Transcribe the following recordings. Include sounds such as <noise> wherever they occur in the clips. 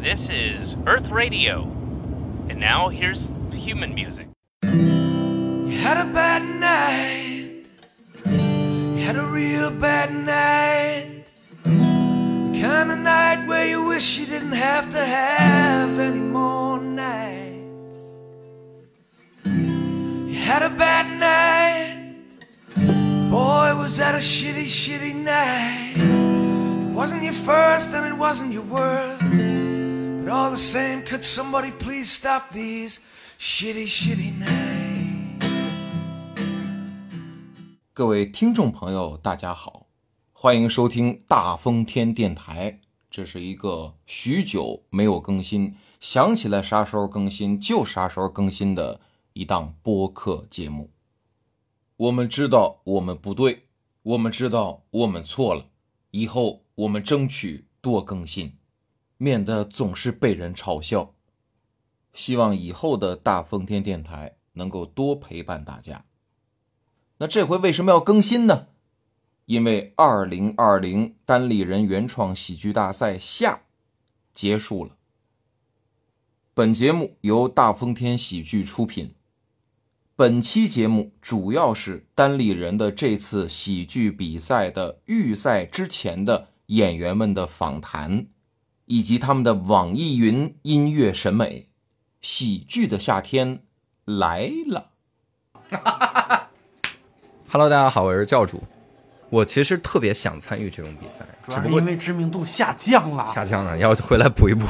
This is Earth Radio. And now here's human music. You had a bad night. You had a real bad night. The kind of night where you wish you didn't have to have any more nights. You had a bad night. Boy, was that a shitty, shitty night. It wasn't your first and it wasn't your worst. All the same, could somebody please stop these shitty, shitty nights? 各位听众朋友，大家好，欢迎收听大风天电台。这是一个许久没有更新，想起来啥时候更新就啥时候更新的一档播客节目。我们知道我们不对，我们知道我们错了，以后我们争取多更新，免得总是被人嘲笑。希望以后的大风天电台能够多陪伴大家。那这回为什么要更新呢？因为二零二零单立人原创喜剧大赛下结束了。本节目由大风天喜剧出品。本期节目主要是单立人的这次喜剧比赛的预赛之前的演员们的访谈，以及他们的网易云音乐审美。喜剧的夏天来了。<laughs> Hello，大家好，我是教主。我其实特别想参与这种比赛，主要是只不过因为知名度下降了。下降了，要回来补一补。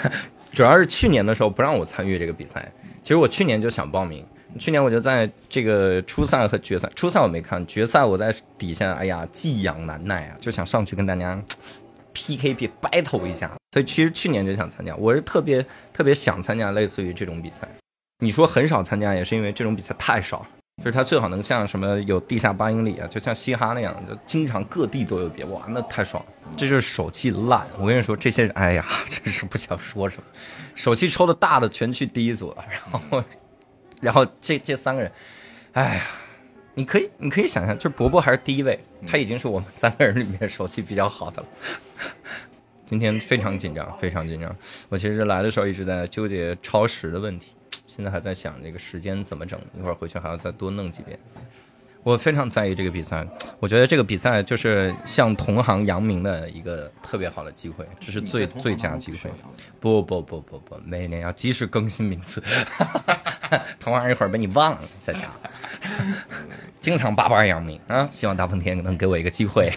<laughs> 主要是去年的时候不让我参与这个比赛，其实我去年就想报名，去年我就在这个初赛和决赛，初赛我没看，决赛我在底下，哎呀，寄养难耐啊，就想上去跟大家 PK P battle 一下。所以其实去年就想参加，我是特别特别想参加类似于这种比赛。你说很少参加，也是因为这种比赛太少。就是它最好能像什么有地下八英里啊，就像嘻哈那样，就经常各地都有别，哇，那太爽了。这就是手气烂。我跟你说，这些人，哎呀，<laughs> 真是不想说什么。手气抽的大的全去第一组了，然后，然后这这三个人，哎呀，你可以你可以想象，就是伯伯还是第一位，他已经是我们三个人里面手气比较好的了。今天非常紧张，<laughs> 非常紧张。我其实来的时候一直在纠结超时的问题，现在还在想这个时间怎么整，一会儿回去还要再多弄几遍。我非常在意这个比赛，我觉得这个比赛就是向同行扬名的一个特别好的机会，这是最最佳机会。不不不不不，每年要及时更新名次，<laughs> 同行一会儿被你忘了，在家，经常八八扬名啊！希望大风天能给我一个机会。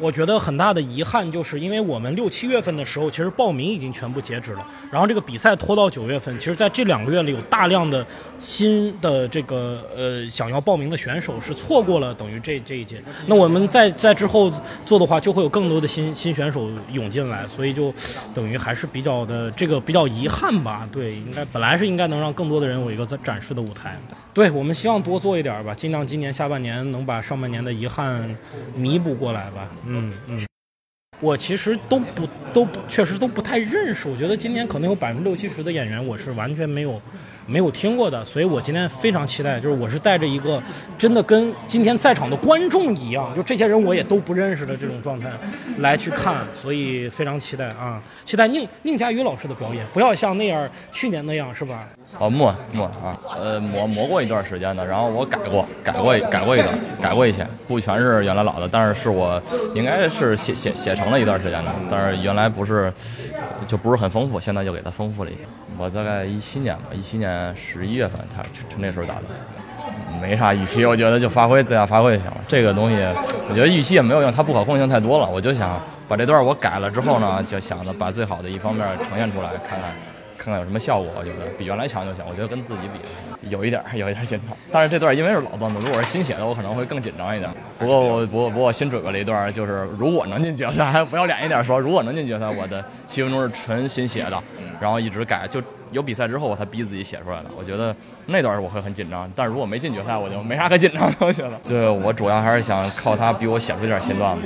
我觉得很大的遗憾，就是因为我们六七月份的时候，其实报名已经全部截止了，然后这个比赛拖到九月份。其实，在这两个月里，有大量的新的这个呃想要报名的选手是错过了等于这这一届。那我们在在之后做的话，就会有更多的新新选手涌进来，所以就等于还是比较的这个比较遗憾吧。对，应该本来是应该能让更多的人有一个展展示的舞台。对我们希望多做一点吧，尽量今年下半年能把上半年的遗憾弥补过来吧。嗯嗯，我其实都不都确实都不太认识，我觉得今年可能有百分之六七十的演员我是完全没有没有听过的，所以我今天非常期待，就是我是带着一个真的跟今天在场的观众一样，就这些人我也都不认识的这种状态来去看，所以非常期待啊，期待宁宁佳宇老师的表演，不要像那样去年那样是吧？哦，磨磨啊，呃，磨磨过一段时间的，然后我改过，改过改过一段，改过一些，不全是原来老的，但是是我应该是写写写成了一段时间的，但是原来不是，就不是很丰富，现在就给它丰富了一些。我大概一七年吧，一七年十一月份，他那时候打的，没啥预期，我觉得就发挥自家发挥就行了。这个东西，我觉得预期也没有用，它不可控性太多了。我就想把这段我改了之后呢，就想着把最好的一方面呈现出来，看看。看看有什么效果，我觉得比原来强就行。我觉得跟自己比，有一点有一点紧张。但是这段因为是老段子，如果是新写的，我可能会更紧张一点。不过我不过不过我新准备了一段，就是如果能进决赛，还不要脸一点说，如果能进决赛，我的七分钟是纯新写的，然后一直改，就有比赛之后我才逼自己写出来的。我觉得那段我会很紧张，但是如果没进决赛，我就没啥可紧张的。我觉得，就我主要还是想靠他逼我写出一点新段子。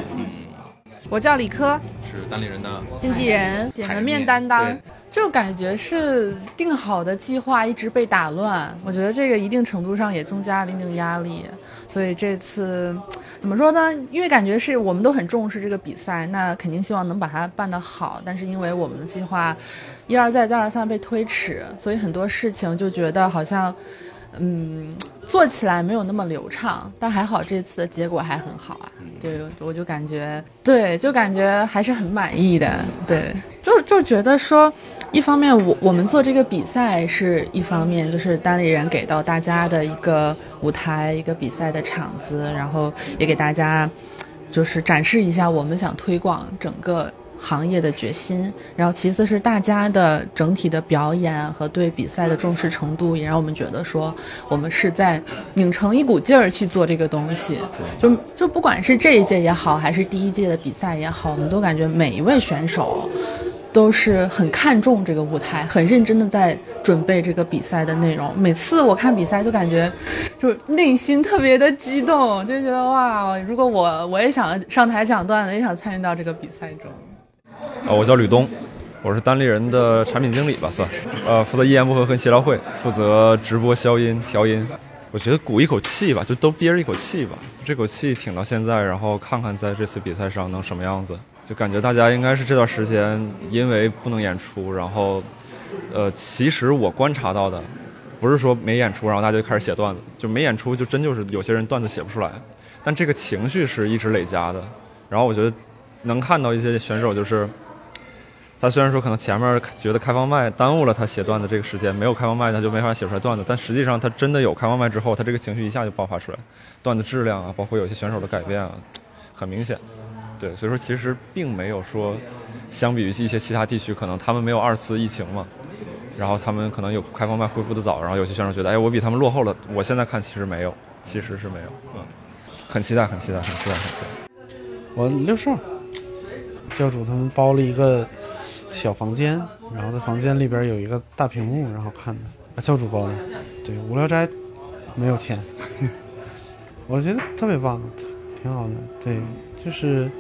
我叫李科，是单立人的经纪人，姐门面担当，就感觉是定好的计划一直被打乱。我觉得这个一定程度上也增加了一定压力。所以这次怎么说呢？因为感觉是我们都很重视这个比赛，那肯定希望能把它办得好。但是因为我们的计划一而再再而三被推迟，所以很多事情就觉得好像。嗯，做起来没有那么流畅，但还好这次的结果还很好啊。对，我就感觉，对，就感觉还是很满意的。对，就就觉得说，一方面我我们做这个比赛是一方面，就是单立人给到大家的一个舞台，一个比赛的场子，然后也给大家就是展示一下我们想推广整个。行业的决心，然后其次是大家的整体的表演和对比赛的重视程度，也让我们觉得说我们是在拧成一股劲儿去做这个东西。就就不管是这一届也好，还是第一届的比赛也好，我们都感觉每一位选手都是很看重这个舞台，很认真的在准备这个比赛的内容。每次我看比赛，就感觉就内心特别的激动，就觉得哇，如果我我也想上台讲段子，也想参与到这个比赛中。啊，我叫吕东，我是单立人的产品经理吧，算，呃，负责一言不合和协调会，负责直播消音调音。我觉得鼓一口气吧，就都憋着一口气吧，这口气挺到现在，然后看看在这次比赛上能什么样子。就感觉大家应该是这段时间因为不能演出，然后，呃，其实我观察到的，不是说没演出，然后大家就开始写段子，就没演出就真就是有些人段子写不出来，但这个情绪是一直累加的。然后我觉得能看到一些选手就是。他虽然说可能前面觉得开放麦耽误了他写段子这个时间，没有开放麦他就没法写出来段子，但实际上他真的有开放麦之后，他这个情绪一下就爆发出来，段子质量啊，包括有些选手的改变啊，很明显。对，所以说其实并没有说，相比于一些其他地区，可能他们没有二次疫情嘛，然后他们可能有开放麦恢复的早，然后有些选手觉得，哎，我比他们落后了。我现在看其实没有，其实是没有，嗯，很期待，很期待，很期待，很期待。我六少教主他们包了一个。小房间，然后在房间里边有一个大屏幕，然后看的啊，教主包的，对，无聊斋没有钱，<laughs> 我觉得特别棒，挺好的，对，就是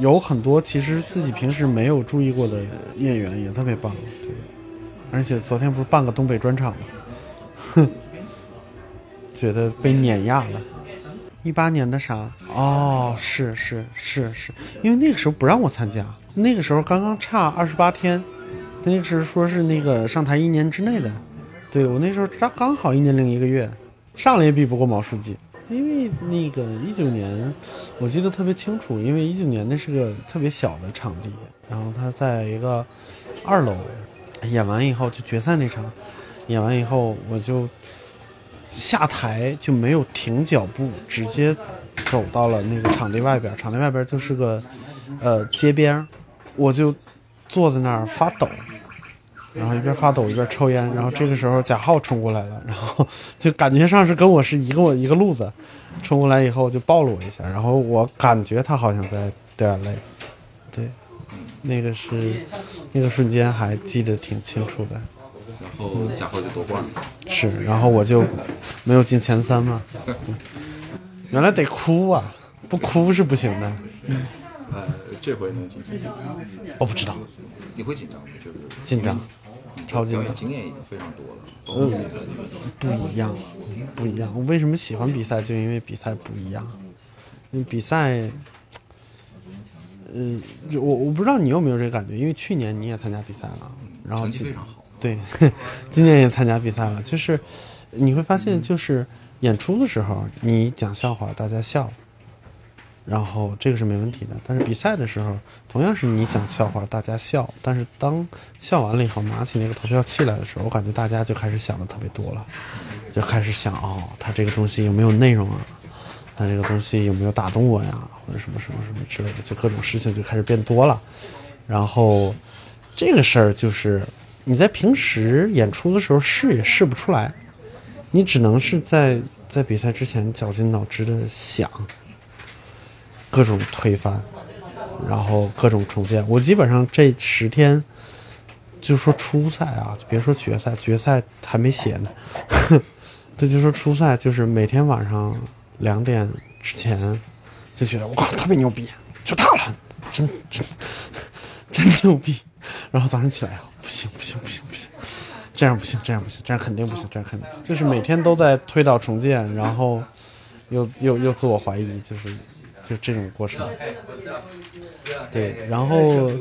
有很多其实自己平时没有注意过的演员也特别棒，对，而且昨天不是办个东北专场吗？哼，<laughs> 觉得被碾压了。一八年的啥？哦，是是是是，因为那个时候不让我参加。那个时候刚刚差二十八天，那个时候说是那个上台一年之内的，对我那时候刚刚好一年零一个月，上了也比不过毛书记。因为那个一九年，我记得特别清楚，因为一九年那是个特别小的场地，然后他在一个二楼，演完以后就决赛那场，演完以后我就下台就没有停脚步，直接走到了那个场地外边，场地外边就是个呃街边。我就坐在那儿发抖，然后一边发抖一边抽烟，然后这个时候贾浩冲过来了，然后就感觉上是跟我是一个一个路子，冲过来以后就抱了我一下，然后我感觉他好像在掉眼泪，对，那个是那个瞬间还记得挺清楚的。然后贾浩就夺冠了，是，然后我就没有进前三嘛，原来得哭啊，不哭是不行的。呃，这回能进前三？我不知道。你会紧张吗？就是紧张，超紧张。经验已经非常多了。嗯，不一样，不一样。我为什么喜欢比赛？就因为比赛不一样。比赛，呃，就我我不知道你有没有这个感觉，因为去年你也参加比赛了，然后成绩非常好。对，<laughs> 今年也参加比赛了，就是你会发现，就是演出的时候，你讲笑话，大家笑。然后这个是没问题的，但是比赛的时候，同样是你讲笑话，大家笑，但是当笑完了以后，拿起那个投票器来的时候，我感觉大家就开始想的特别多了，就开始想哦，他这个东西有没有内容啊？他这个东西有没有打动我呀？或者什么什么什么之类的，就各种事情就开始变多了。然后这个事儿就是你在平时演出的时候试也试不出来，你只能是在在比赛之前绞尽脑汁的想。各种推翻，然后各种重建。我基本上这十天，就说初赛啊，别说决赛，决赛还没写呢。<laughs> 这就说初赛，就是每天晚上两点之前，就觉得我靠特别牛逼，就他了，真真真牛逼。然后早上起来，不行不行不行不行，这样不行这样不行这样肯定不行这样肯定就是每天都在推倒重建，然后又又又自我怀疑，就是就这种过程。对，然后呃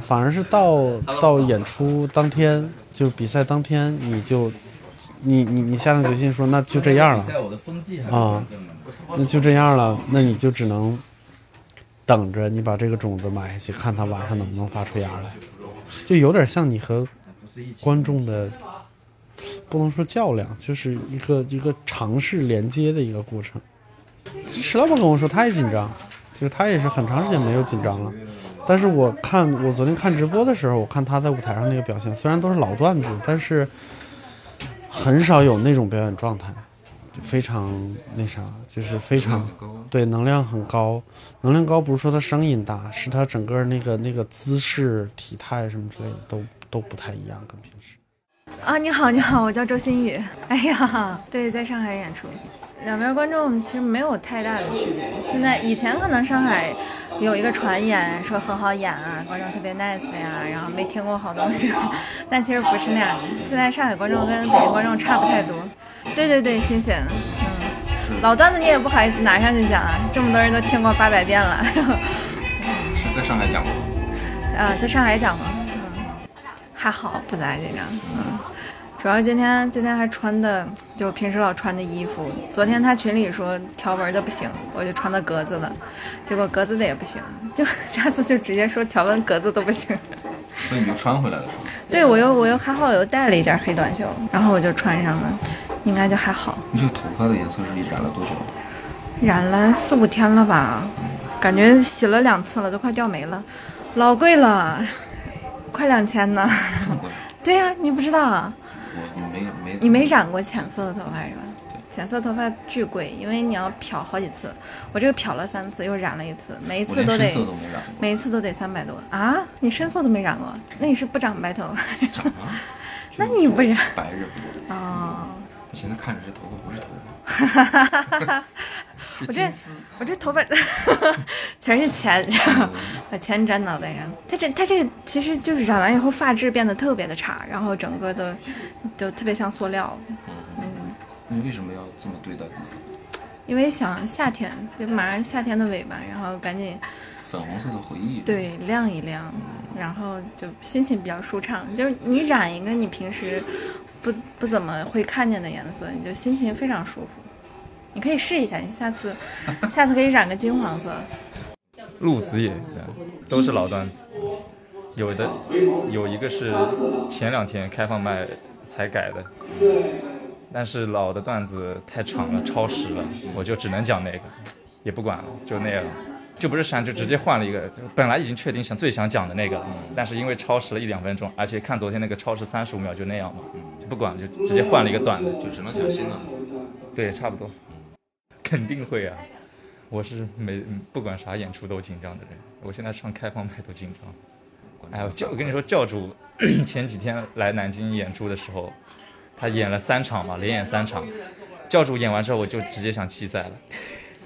反而是到到演出当天，就比赛当天，你就你你你下定决心说那就这样了啊，那就这样了，那你就只能等着你把这个种子埋下去，看它晚上能不能发出芽来，就有点像你和观众的。不能说较量，就是一个一个尝试连接的一个过程。石老板跟我说他也紧张，就是他也是很长时间没有紧张了。但是我看我昨天看直播的时候，我看他在舞台上那个表现，虽然都是老段子，但是很少有那种表演状态，非常那啥，就是非常对能量很高。能量高不是说他声音大，是他整个那个那个姿势、体态什么之类的都都不太一样，跟平时。啊，你好，你好，我叫周新宇。哎呀，对，在上海演出，两边观众其实没有太大的区别。现在以前可能上海有一个传言说很好演啊，观众特别 nice 呀，然后没听过好东西，<laughs> 但其实不是那样的。现在上海观众跟北京观众差不太多。对对对，新鲜，嗯，老段子你也不好意思拿上去讲啊，这么多人都听过八百遍了。是在上海讲吗？<laughs> 啊，在上海讲吗？嗯。还好，不咋紧张。嗯，主要今天今天还穿的就平时老穿的衣服。昨天他群里说条纹的不行，我就穿的格子的，结果格子的也不行，就 <laughs> 下次就直接说条纹格子都不行。<laughs> 所以你就穿回来了是吗？对，我又我又还好，我又带了一件黑短袖，然后我就穿上了，应该就还好。你这个头发的颜色是你染了多久了？染了四五天了吧，感觉洗了两次了，都快掉没了，老贵了。快两千呢，这么贵 <laughs> 对呀，你不知道啊？你没染过浅色的头发是吧？浅色头发巨贵，因为你要漂好几次。我这个漂了三次，又染了一次，每一次都得，每一次都得三百多啊！你深色都没染过，那你是不长白头发？长啊！<laughs> 那你不染？白人。哦。我现在看着这头发不是头发。哈哈哈哈我这我这头发 <laughs> 全是钱，把钱粘脑袋上。他这他这个其实就是染完以后发质变得特别的差，然后整个的就特别像塑料。嗯，你为什么要这么对待自己？因为想夏天，就马上夏天的尾巴，然后赶紧粉红色的回忆。对，亮一亮，然后就心情比较舒畅。就是你染一个你平时不不怎么会看见的颜色，你就心情非常舒服。你可以试一下，你下次，下次可以染个金黄色。陆子野，都是老段子，有的有一个是前两天开放麦才改的，但是老的段子太长了，超时了，我就只能讲那个，也不管了，就那样，就不是删，就直接换了一个，本来已经确定想最想讲的那个，但是因为超时了一两分钟，而且看昨天那个超时三十五秒就那样嘛，就不管就直接换了一个短的，就只能讲新的。对，差不多。肯定会啊！我是每不管啥演出都紧张的人，我现在上开放麦都紧张。哎呦，教我跟你说，教主 <coughs> 前几天来南京演出的时候，他演了三场嘛，连演三场。教主演完之后，我就直接想弃赛了，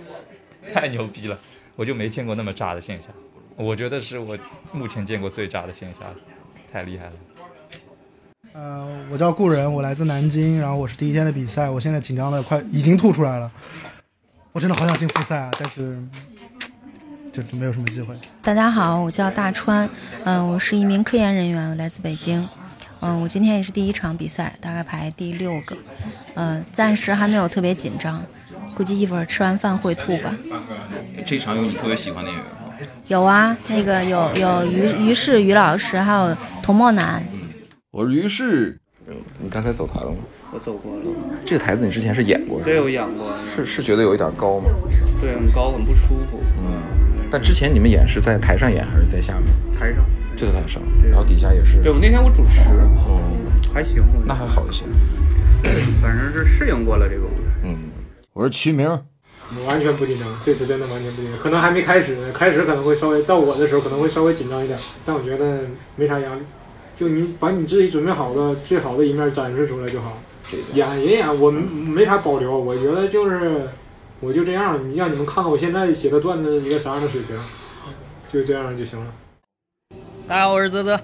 <laughs> 太牛逼了！我就没见过那么炸的线下，我觉得是我目前见过最炸的线下，太厉害了。呃，我叫顾人，我来自南京，然后我是第一天的比赛，我现在紧张的快已经吐出来了。我真的好想进复赛啊，但是就没有什么机会。大家好，我叫大川，嗯，我是一名科研人员，我来自北京，嗯，我今天也是第一场比赛，大概排第六个，嗯，暂时还没有特别紧张，估计一会儿吃完饭会吐吧。这场有你特别喜欢的演员吗？有啊，那个有有于于适于老师，还有童墨南。我是于适，你刚才走台了吗？我走过了，这个台子你之前是演过？对，我演过。是是觉得有一点高吗？对，很高，很不舒服。嗯，但之前你们演是在台上演还是在下面？台上，就在台上，然后底下也是。对，我那天我主持，嗯，还行，那还好一些。反正是适应过了这个舞台。嗯，我是曲明，我完全不紧张，这次真的完全不紧张。可能还没开始呢，开始可能会稍微到我的时候可能会稍微紧张一点，但我觉得没啥压力，就你把你自己准备好的最好的一面展示出来就好。演也演，我没啥保留。我觉得就是，我就这样，你让你们看看我现在写的段子一个啥样的水平，就这样就行了。大家好，我是泽泽。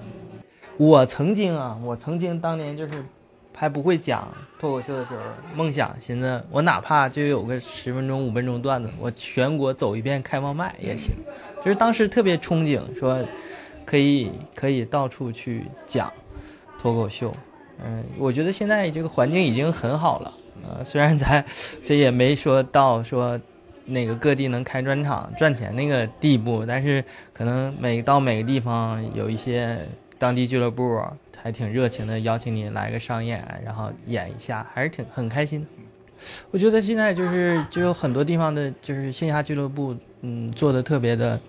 我曾经啊，我曾经当年就是还不会讲脱口秀的时候，梦想寻思我哪怕就有个十分钟、五分钟段子，我全国走一遍开放麦也行。就是当时特别憧憬，说可以可以到处去讲脱口秀。嗯，我觉得现在这个环境已经很好了。呃，虽然咱这也没说到说那个各地能开专场赚钱那个地步，但是可能每到每个地方有一些当地俱乐部还挺热情的，邀请你来个商演，然后演一下，还是挺很开心的。我觉得现在就是就有很多地方的，就是线下俱乐部，嗯，做的特别的，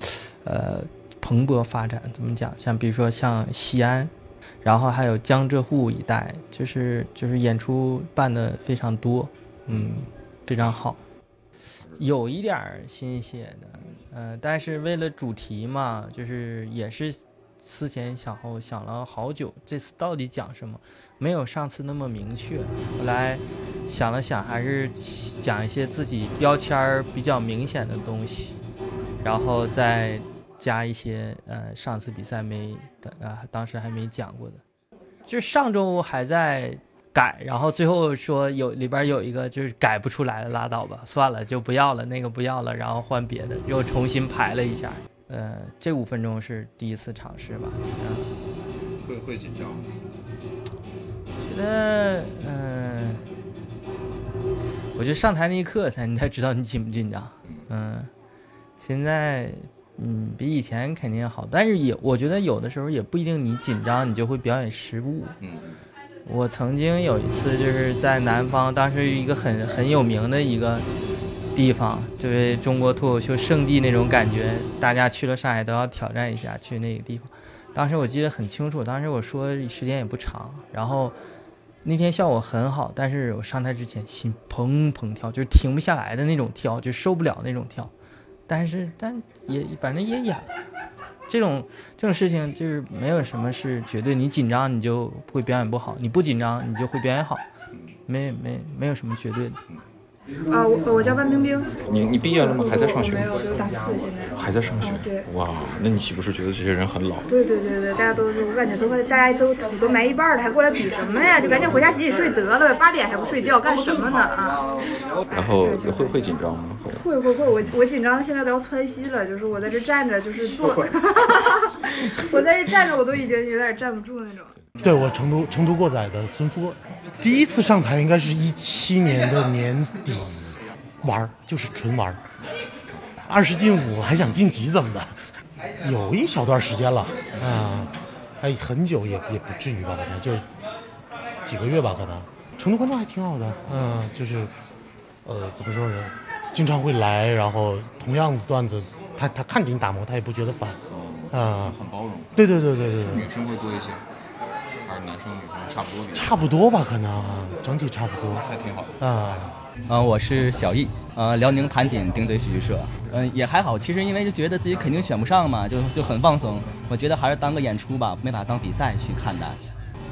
呃，蓬勃发展。怎么讲？像比如说像西安。然后还有江浙沪一带，就是就是演出办的非常多，嗯，非常好，有一点儿新鲜的，呃，但是为了主题嘛，就是也是思前想后想了好久，这次到底讲什么，没有上次那么明确。后来想了想，还是讲一些自己标签儿比较明显的东西，然后再。加一些呃，上次比赛没的啊，当时还没讲过的，就上周还在改，然后最后说有里边有一个就是改不出来的，拉倒吧，算了，就不要了，那个不要了，然后换别的，又重新排了一下。呃，这五分钟是第一次尝试吧？会会紧张吗？觉得嗯，我觉得上台那一刻才你才知道你紧不紧张。嗯，现在。嗯，比以前肯定好，但是也我觉得有的时候也不一定，你紧张你就会表演失误。嗯，我曾经有一次就是在南方，当时一个很很有名的一个地方，就是中国脱口秀圣地那种感觉，大家去了上海都要挑战一下去那个地方。当时我记得很清楚，当时我说时间也不长，然后那天效果很好，但是我上台之前心砰砰跳，就停不下来的那种跳，就受不了那种跳。但是，但也反正也演了。这种这种事情就是没有什么是绝对，你紧张你就会表演不好，你不紧张你就会表演好，没没没有什么绝对的。啊，我我叫万冰冰。你你毕业了吗？还在上学？没有，就大四现在。还在上学？对。哇，那你岂不是觉得这些人很老？对对对对，大家都是，我感觉都快，大家都土都埋一半了，还过来比什么呀？就赶紧回家洗洗睡得了，八点还不睡觉，干什么呢啊？<laughs> 然后会会紧张吗？会会会，我我紧张的现在都要窜稀了，就是我在这站着，就是坐，<laughs> 我在这站着，我都已经有点站不住那种。对我成都成都过载的孙富贵，第一次上台应该是一七年的年底，玩儿就是纯玩儿，二十进五还想晋级怎么的？有一小段时间了啊，哎，很久也也不至于吧，反正就是几个月吧，可能。成都观众还挺好的，嗯，就是呃，怎么说呢？经常会来，然后同样的段子，他他看给你打磨，他也不觉得烦，啊，很包容。对对对对对对。女生会多一些，还是男生女生差不多？差不多吧，可能整体差不多。还挺好的。啊，呃，我是小易，呃，辽宁盘锦顶嘴喜剧社，嗯，也还好。其实因为就觉得自己肯定选不上嘛，就就很放松。我觉得还是当个演出吧，没把它当比赛去看待。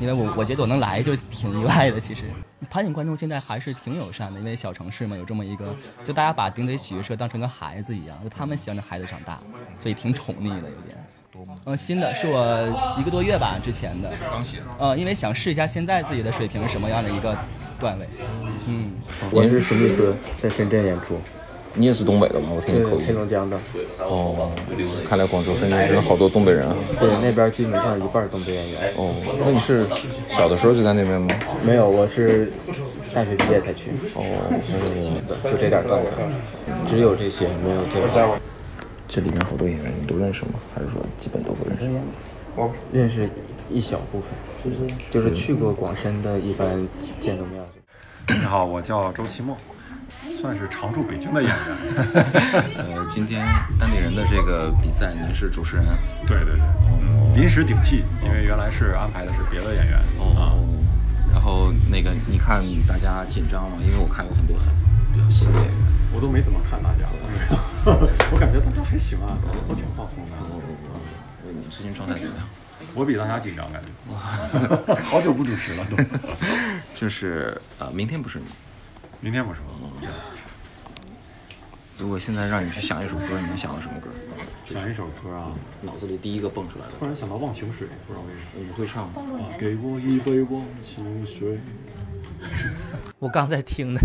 因为我我觉得我能来就挺意外的，其实 <laughs> 盘锦观众现在还是挺友善的，因为小城市嘛，有这么一个，就大家把顶嘴喜剧社当成个孩子一样，就他们喜欢着孩子长大，所以挺宠溺的有点。多吗？嗯，新的是我一个多月吧之前的。刚写。呃，因为想试一下现在自己的水平是什么样的一个段位。嗯，我是史密斯，在深圳演出。你也是东北的吗？我听你口音。黑龙江的。哦，看来广州、深圳真的好多东北人啊。对，那边基本上一半东北演员。哦，那你是小的时候就在那边吗？没有，我是大学毕业才去。哦，就这点段子，只有这些，没有这个。这里面好多演员你都认识吗？还是说基本都不认识？我认识一小部分，就是就是去过广深的，一般见过面。你好，我叫周奇墨。算是常驻北京的演员。<laughs> 呃，今天单立人的这个比赛，您是主持人？对对对，临时顶替，因为原来是安排的是别的演员。哦。然后那个，你看大家紧张吗？因为我看过很多很比较新的演员。我都没怎么看大家，<laughs> 我感觉大家还行啊，都挺放松的。最近状态怎么样？我比大家紧张，感觉。好久不主持了都。就是呃，明天不是你。明天不是我如果现在让你去想一首歌，你能想到什么歌？想一首歌啊，脑子里第一个蹦出来的。突然想到《忘情水》，不知道为什么。你会唱吗？给我一杯忘情水。我刚才听的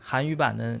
韩语版的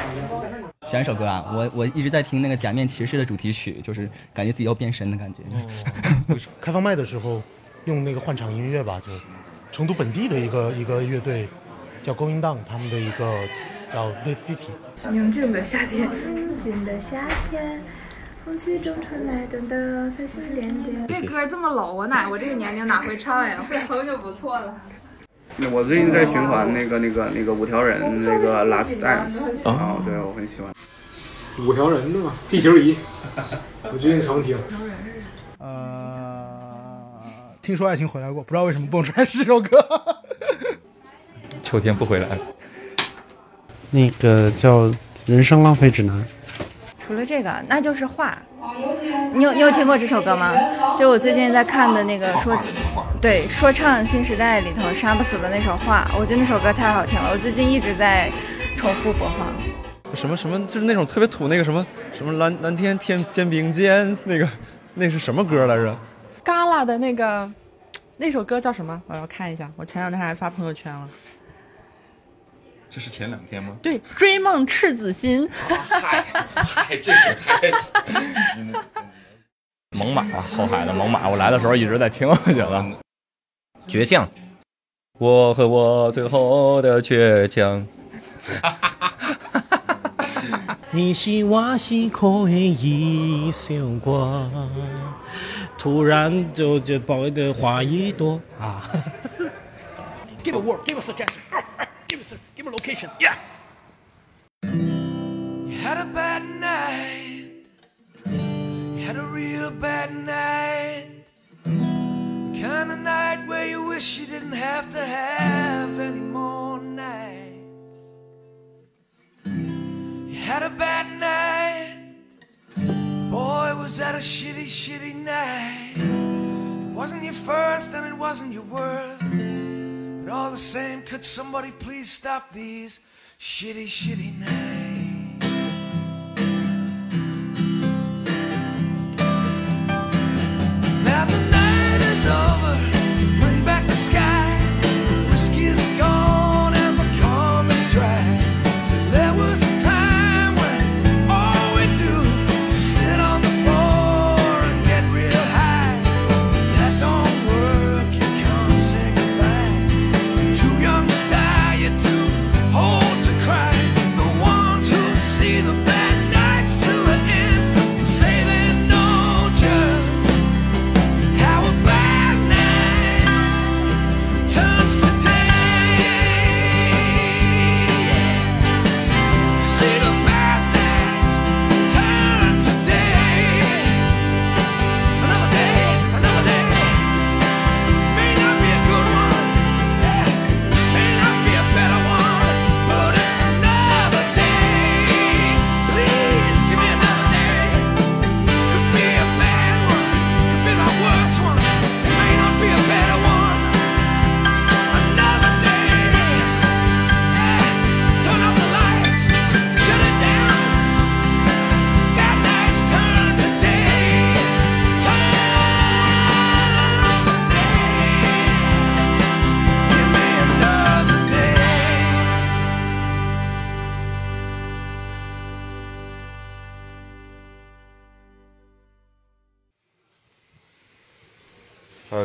选一首歌啊，我我一直在听那个《假面骑士》的主题曲，就是感觉自己要变身的感觉。<laughs> 开放麦的时候用那个换场音乐吧，就成都本地的一个一个乐队叫 Going Down，他们的一个叫 The City。宁静的夏天，宁静的夏天，空气中传来淡淡繁星点点。这歌这么老，我哪我这个年龄哪会唱呀？<laughs> 会哼就不错了。那我最近在循环那个那个那个五条人那个 Last Dance，啊，对我很喜欢。五条人的嘛，地球仪，<laughs> 我最近常听。呃，听说爱情回来过，不知道为什么蹦出来是这首歌。秋天不回来了。那个叫《人生浪费指南》。除了这个，那就是画。你有你有听过这首歌吗？就是我最近在看的那个说，对，说唱新时代里头杀不死的那首画，我觉得那首歌太好听了，我最近一直在重复播放。什么什么，就是那种特别土那个什么什么蓝蓝天天肩并肩那个，那是什么歌来着？嘎啦的那个那首歌叫什么？我要看一下，我前两天还发朋友圈了。这是前两天吗？对，追梦赤子心。嗨，嗨，这个嗨。<laughs> 猛犸啊，后海的猛犸，我来的时候一直在听，我觉得倔强，我和我最后的倔强。<laughs> 你是我是可以一首歌，突然就就爆的花一朵啊！<laughs> Give a word, give a suggestion, give us, give a location, yeah. You had a bad night. You had a real bad night. The kind of night where you wish you didn't have to have any more nights. You had a bad night. Boy, was that a shitty, shitty night. It wasn't your first and it wasn't your worst. All the same, could somebody please stop these shitty, shitty nights?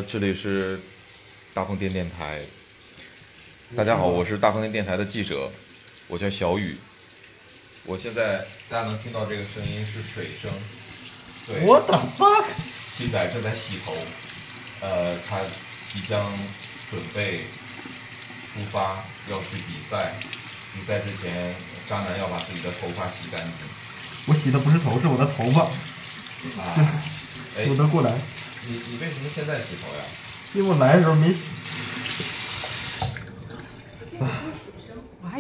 这里是大风天电台。大家好，我是大风天电台的记者，我叫小雨。我现在大家能听到这个声音是水声。对 What the fuck？西仔正在洗头，呃，他即将准备出发要去比赛。比赛之前，渣男要把自己的头发洗干净。我洗的不是头，是我的头发。啊，哎，<laughs> 我能过来。你你为什么现在洗头呀？因为我来的时候没洗。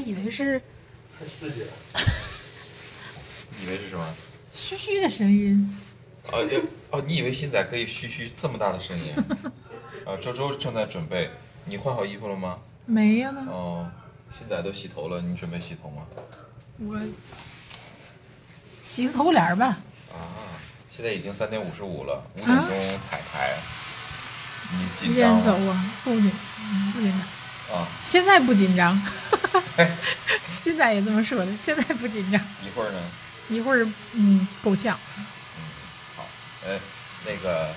以为是很刺激以为是什么？嘘嘘的声音。哦也哦，你以为新仔可以嘘嘘这么大的声音？啊，周周正在准备，你换好衣服了吗？没呀呢，哦，新仔都洗头了，你准备洗头吗？我洗个头帘儿吧。啊，现在已经三点五十五了，五点钟彩排，你几点？走啊？不紧，嗯不紧张。啊，现在不紧张。<laughs> 现在也这么说的，现在不紧张。一会儿呢？一会儿，嗯，够呛。嗯好，哎，那个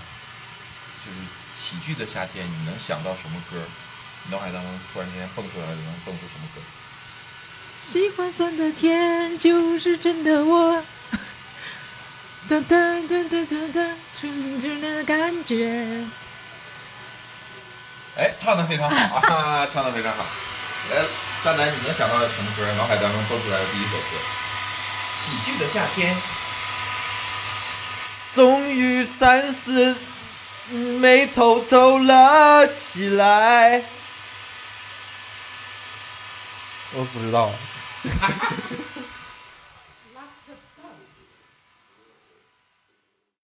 就是喜剧的夏天，你能想到什么歌？脑海当中突然之间蹦出来的，能蹦出什么歌？喜欢酸的甜就是真的我，哒哒哒哒哒哒，纯纯的感觉。哎，唱的非常好 <laughs> 啊，唱的非常好。来，渣男，你能想到什么歌？脑海当中蹦出来的第一首歌？喜剧的夏天。终于三十，眉头皱了起来。我不知道。<laughs>